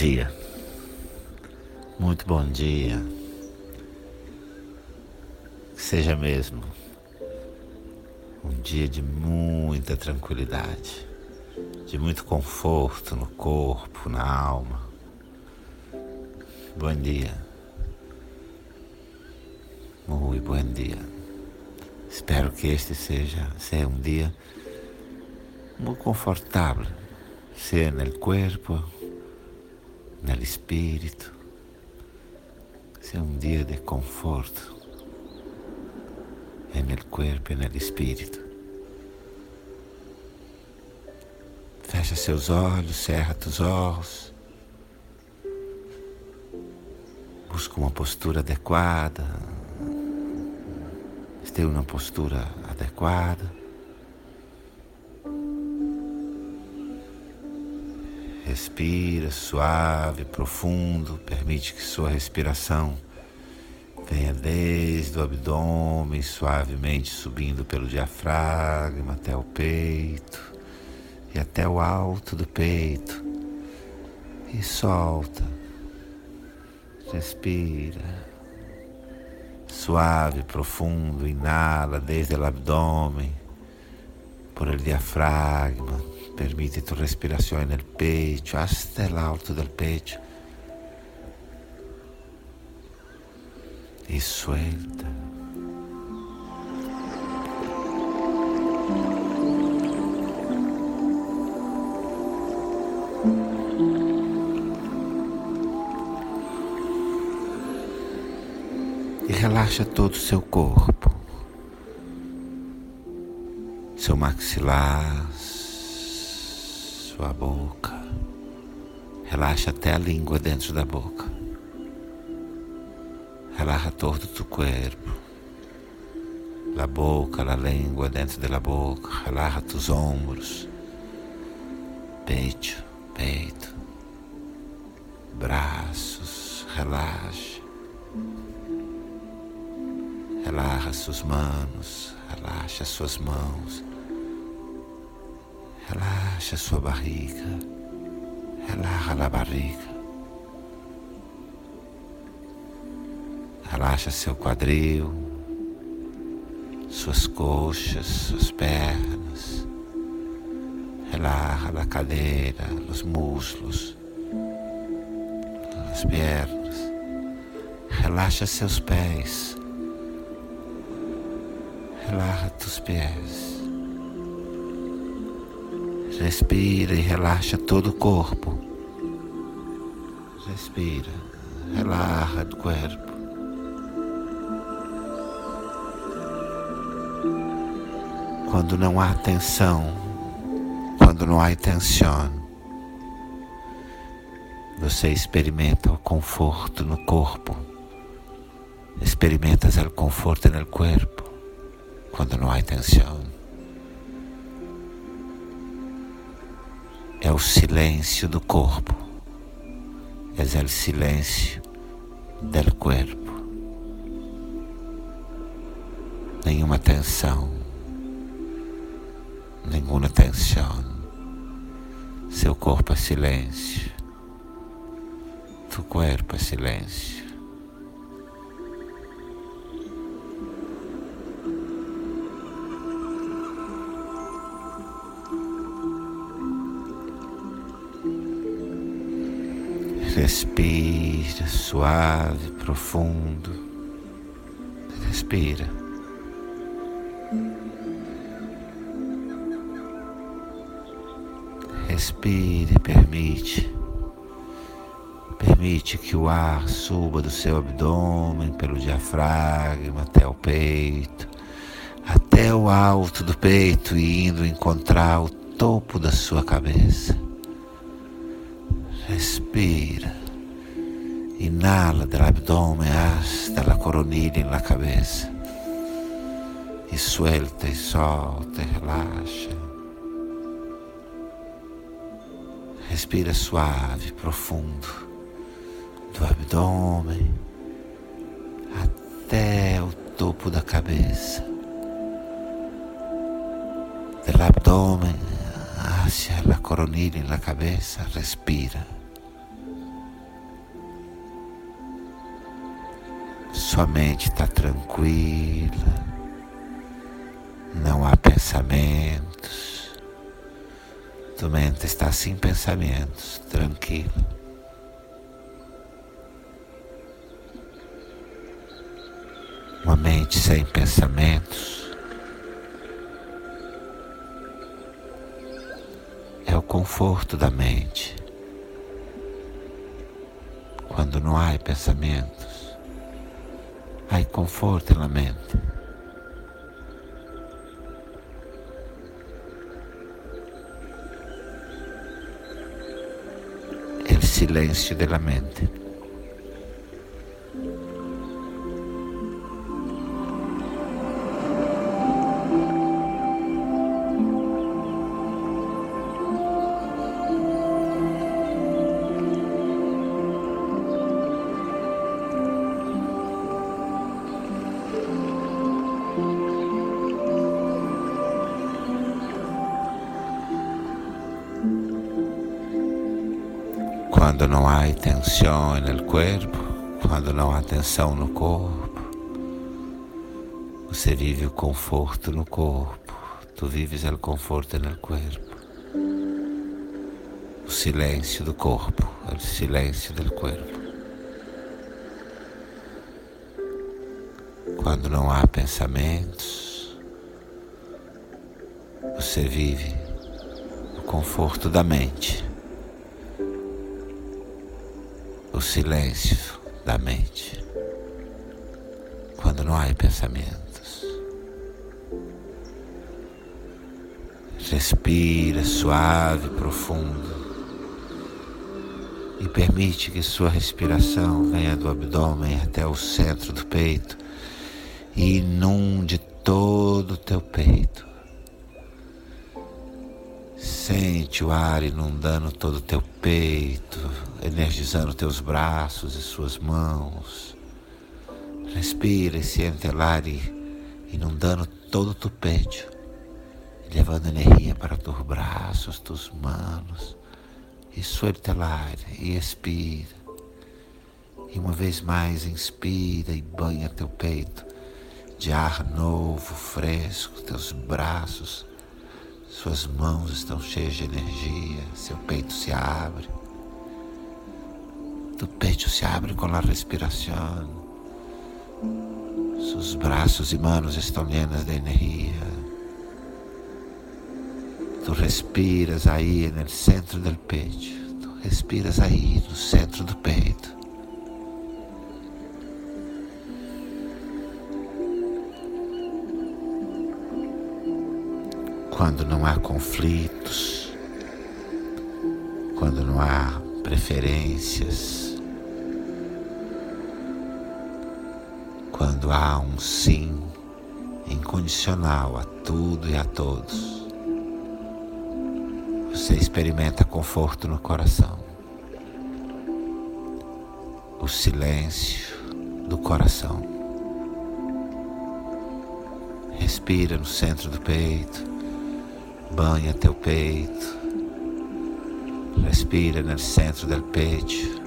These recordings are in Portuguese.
Dia, muito bom dia. Que seja mesmo um dia de muita tranquilidade, de muito conforto no corpo, na alma. Bom dia, muito bom dia. Espero que este seja, seja um dia muito confortável, seja no corpo nel espírito. Sia un dia di conforto e nel corpo e nel spirito. Fecha seus olhos, cerra teus olhos. Busca uma postura adequada. Esteja uma postura adequada. Respira suave, profundo, permite que sua respiração venha desde o abdômen, suavemente subindo pelo diafragma até o peito e até o alto do peito. E solta. Respira. Suave, profundo, inala desde o abdômen, por el diafragma Permite tu respirazione nel pecho, hasta el alto del pecho. E suelta. E relaxa todo o seu corpo, seu maxilar, sua boca. Relaxa até a língua dentro da boca. Relaxa todo o corpo. La boca, la língua dentro da boca. Relaxa tus ombros. Peito, peito. Braços, relaxa. Relaxa suas manos, relaxa suas mãos. Relaxa sua barriga. Relaxa a barriga. Relaxa seu quadril, suas coxas, suas pernas. Relaxa a cadeira, os muslos, as pernas. Relaxa seus pés. Relaxa tus pés. Respira e relaxa todo o corpo. Respira, relaxa o corpo. Quando não há tensão, quando não há tensão, você experimenta o conforto no corpo. Experimentas o conforto no corpo quando não há tensão. É o silêncio do corpo, é o silêncio do corpo. Nenhuma tensão, nenhuma tensão. Seu corpo é silêncio, tu corpo é silêncio. Respira suave, profundo. Respira. Respire, permite. Permite que o ar suba do seu abdômen pelo diafragma até o peito, até o alto do peito e indo encontrar o topo da sua cabeça. Respira. Inhala del abdomen hasta la coronilla en la cabeza. E suelta e solta e relaxa. Respira suave, profundo, do abdômen até o topo da cabeça. Del abdomen hacia la coronilla en la cabeza, respira. Sua mente está tranquila, não há pensamentos. Tua mente está sem pensamentos, tranquila. Uma mente sem pensamentos é o conforto da mente. Quando não há pensamentos, há conforto na mente. El silêncio da mente. Quando não há tensão no corpo, quando não há tensão no corpo, você vive o conforto no corpo, tu vives o conforto no corpo, o silêncio do corpo, o silêncio do corpo. Quando não há pensamentos, você vive o conforto da mente. O silêncio da mente, quando não há pensamentos. Respira suave, profundo e permite que sua respiração venha do abdômen até o centro do peito e inunde todo o teu peito. Sente o ar inundando todo o teu peito, energizando teus braços e suas mãos. Respira e o ar inundando todo o teu peito, levando energia para teus braços, tuas mãos. E suelta o ar e expira. E uma vez mais inspira e banha teu peito de ar novo, fresco, teus braços suas mãos estão cheias de energia, seu peito se abre. Tu peito se abre com a respiração. Seus braços e manos estão llenas de energia. Tu respiras aí no centro do peito. Tu respiras aí no centro do peito. Quando não há conflitos, quando não há preferências, quando há um sim incondicional a tudo e a todos. Você experimenta conforto no coração, o silêncio do coração. Respira no centro do peito. Banha teu peito. Respira no centro del peito.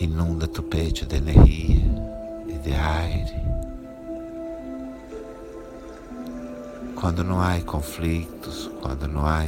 Inunda tu peito de energia e de aire. Quando não há conflitos, quando não há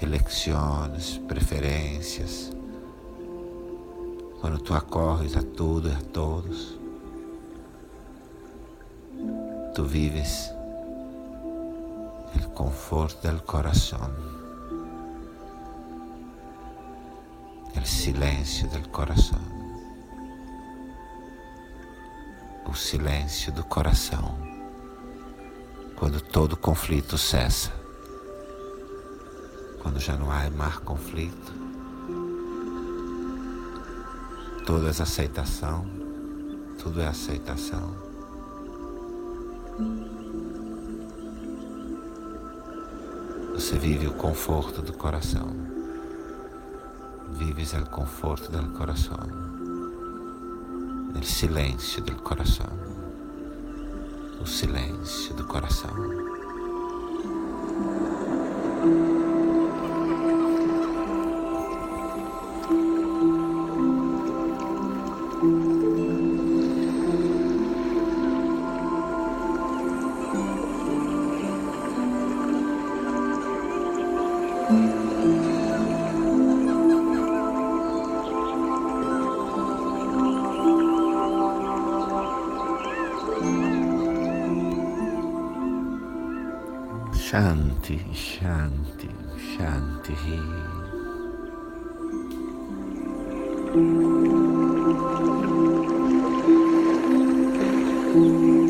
eleições, preferências, quando tu acorres a tudo e a todos, tu vives el confort del corazón, el silêncio del coração, o silêncio do coração, quando todo conflito cessa, quando já não há mais conflito, tudo é aceitação, tudo é aceitação. Você vive o conforto do coração. Vives o conforto do coração. O silêncio do coração. O silêncio do coração. Shanti, Shanti, Shanti. Thank.